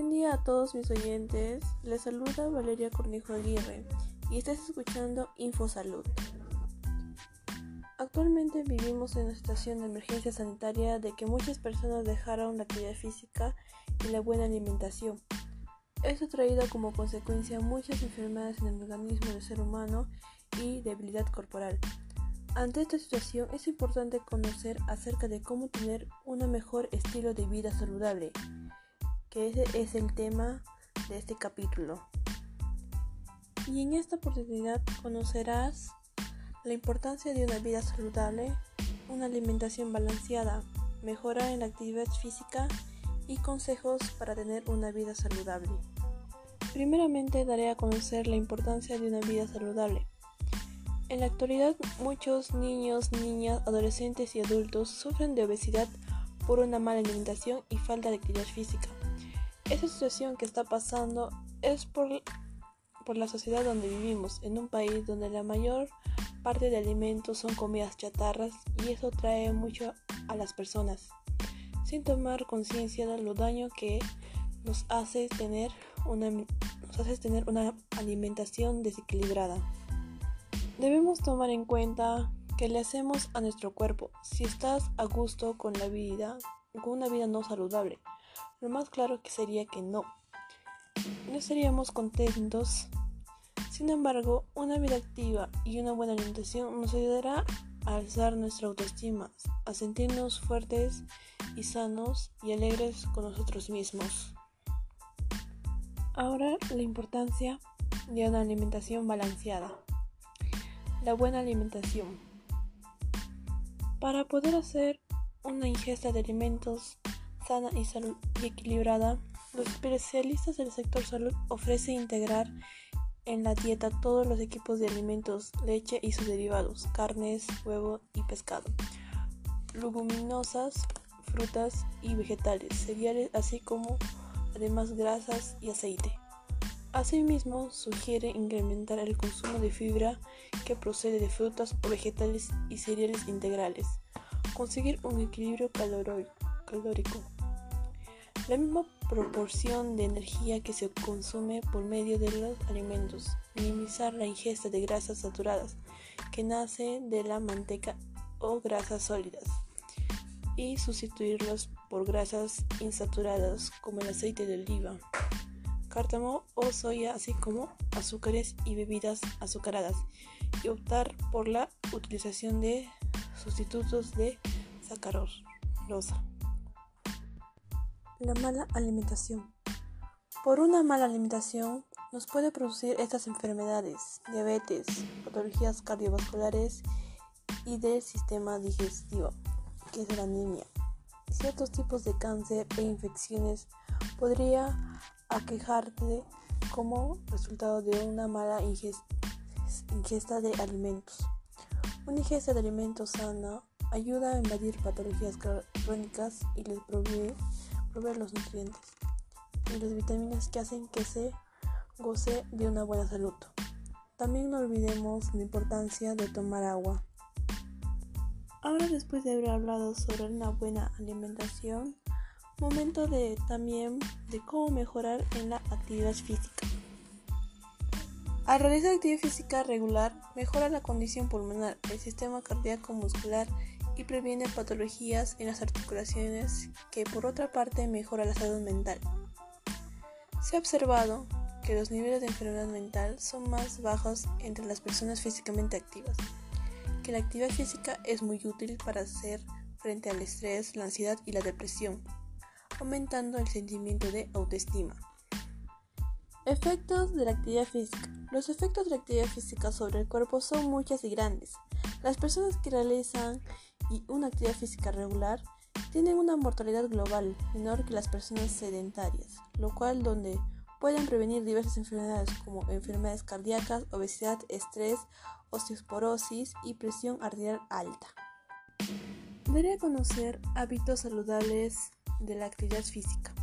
Buen día a todos mis oyentes. Les saluda Valeria Cornejo Aguirre y estás escuchando InfoSalud. Actualmente vivimos en una situación de emergencia sanitaria de que muchas personas dejaron la actividad física y la buena alimentación. Esto ha traído como consecuencia muchas enfermedades en el organismo del ser humano y debilidad corporal. Ante esta situación es importante conocer acerca de cómo tener un mejor estilo de vida saludable, que ese es el tema de este capítulo. Y en esta oportunidad conocerás la importancia de una vida saludable, una alimentación balanceada, mejora en la actividad física y consejos para tener una vida saludable. Primeramente daré a conocer la importancia de una vida saludable. En la actualidad muchos niños, niñas, adolescentes y adultos sufren de obesidad por una mala alimentación y falta de actividad física. Esta situación que está pasando es por, por la sociedad donde vivimos, en un país donde la mayor parte de alimentos son comidas chatarras y eso trae mucho a las personas, sin tomar conciencia de lo daño que nos hace tener una, nos hace tener una alimentación desequilibrada. Debemos tomar en cuenta que le hacemos a nuestro cuerpo si estás a gusto con la vida, con una vida no saludable. Lo más claro que sería que no. No estaríamos contentos. Sin embargo, una vida activa y una buena alimentación nos ayudará a alzar nuestra autoestima, a sentirnos fuertes y sanos y alegres con nosotros mismos. Ahora la importancia de una alimentación balanceada. La buena alimentación. Para poder hacer una ingesta de alimentos sana y, y equilibrada, los especialistas del sector salud ofrecen integrar en la dieta todos los equipos de alimentos, leche y sus derivados, carnes, huevo y pescado, leguminosas, frutas y vegetales, cereales, así como además grasas y aceite. Asimismo, sugiere incrementar el consumo de fibra que procede de frutas o vegetales y cereales integrales. Conseguir un equilibrio calórico. La misma proporción de energía que se consume por medio de los alimentos. Minimizar la ingesta de grasas saturadas que nace de la manteca o grasas sólidas y sustituirlos por grasas insaturadas como el aceite de oliva cártamo o soya, así como azúcares y bebidas azucaradas, y optar por la utilización de sustitutos de sacarosa. La mala alimentación. Por una mala alimentación nos puede producir estas enfermedades, diabetes, patologías cardiovasculares y del sistema digestivo, que es la anemia. Ciertos tipos de cáncer e infecciones podría aquejarte como resultado de una mala ingesta de alimentos. Una ingesta de alimentos sana ayuda a invadir patologías crónicas y les provee, los nutrientes y las vitaminas que hacen que se goce de una buena salud. También no olvidemos la importancia de tomar agua. Ahora después de haber hablado sobre una buena alimentación, Momento de también de cómo mejorar en la actividad física. Al realizar actividad física regular, mejora la condición pulmonar, el sistema cardíaco muscular y previene patologías en las articulaciones que por otra parte mejora la salud mental. Se ha observado que los niveles de enfermedad mental son más bajos entre las personas físicamente activas, que la actividad física es muy útil para hacer frente al estrés, la ansiedad y la depresión aumentando el sentimiento de autoestima. Efectos de la actividad física. Los efectos de la actividad física sobre el cuerpo son muchos y grandes. Las personas que realizan una actividad física regular tienen una mortalidad global menor que las personas sedentarias, lo cual donde pueden prevenir diversas enfermedades como enfermedades cardíacas, obesidad, estrés, osteoporosis y presión arterial alta. Debería conocer hábitos saludables de la actividad física.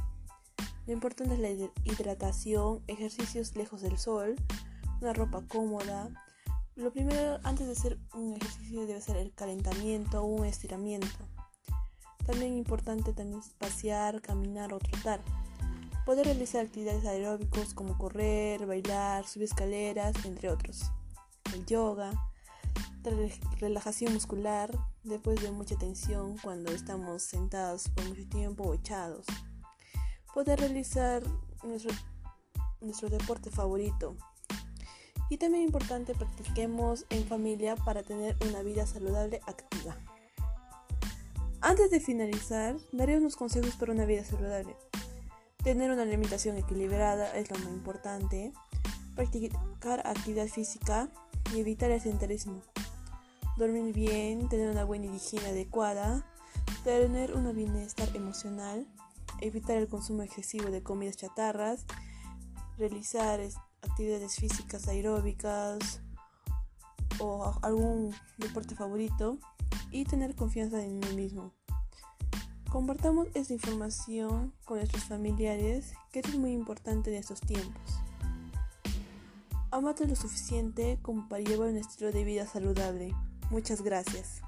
Lo importante es la hidratación, ejercicios lejos del sol, una ropa cómoda. Lo primero, antes de hacer un ejercicio, debe ser el calentamiento o un estiramiento. También importante también pasear, caminar o trotar. Poder realizar actividades aeróbicos como correr, bailar, subir escaleras, entre otros. El yoga, relajación muscular después de mucha tensión cuando estamos sentados por mucho tiempo o echados. Poder realizar nuestro, nuestro deporte favorito. Y también importante practiquemos en familia para tener una vida saludable activa. Antes de finalizar, daré unos consejos para una vida saludable. Tener una alimentación equilibrada es lo más importante. Practicar actividad física y evitar el sedentarismo. Dormir bien, tener una buena higiene adecuada, tener un bienestar emocional, evitar el consumo excesivo de comidas chatarras, realizar actividades físicas aeróbicas o algún deporte favorito y tener confianza en uno mismo. Compartamos esta información con nuestros familiares, que es muy importante en estos tiempos. Amate lo suficiente como para llevar un estilo de vida saludable. Muchas gracias.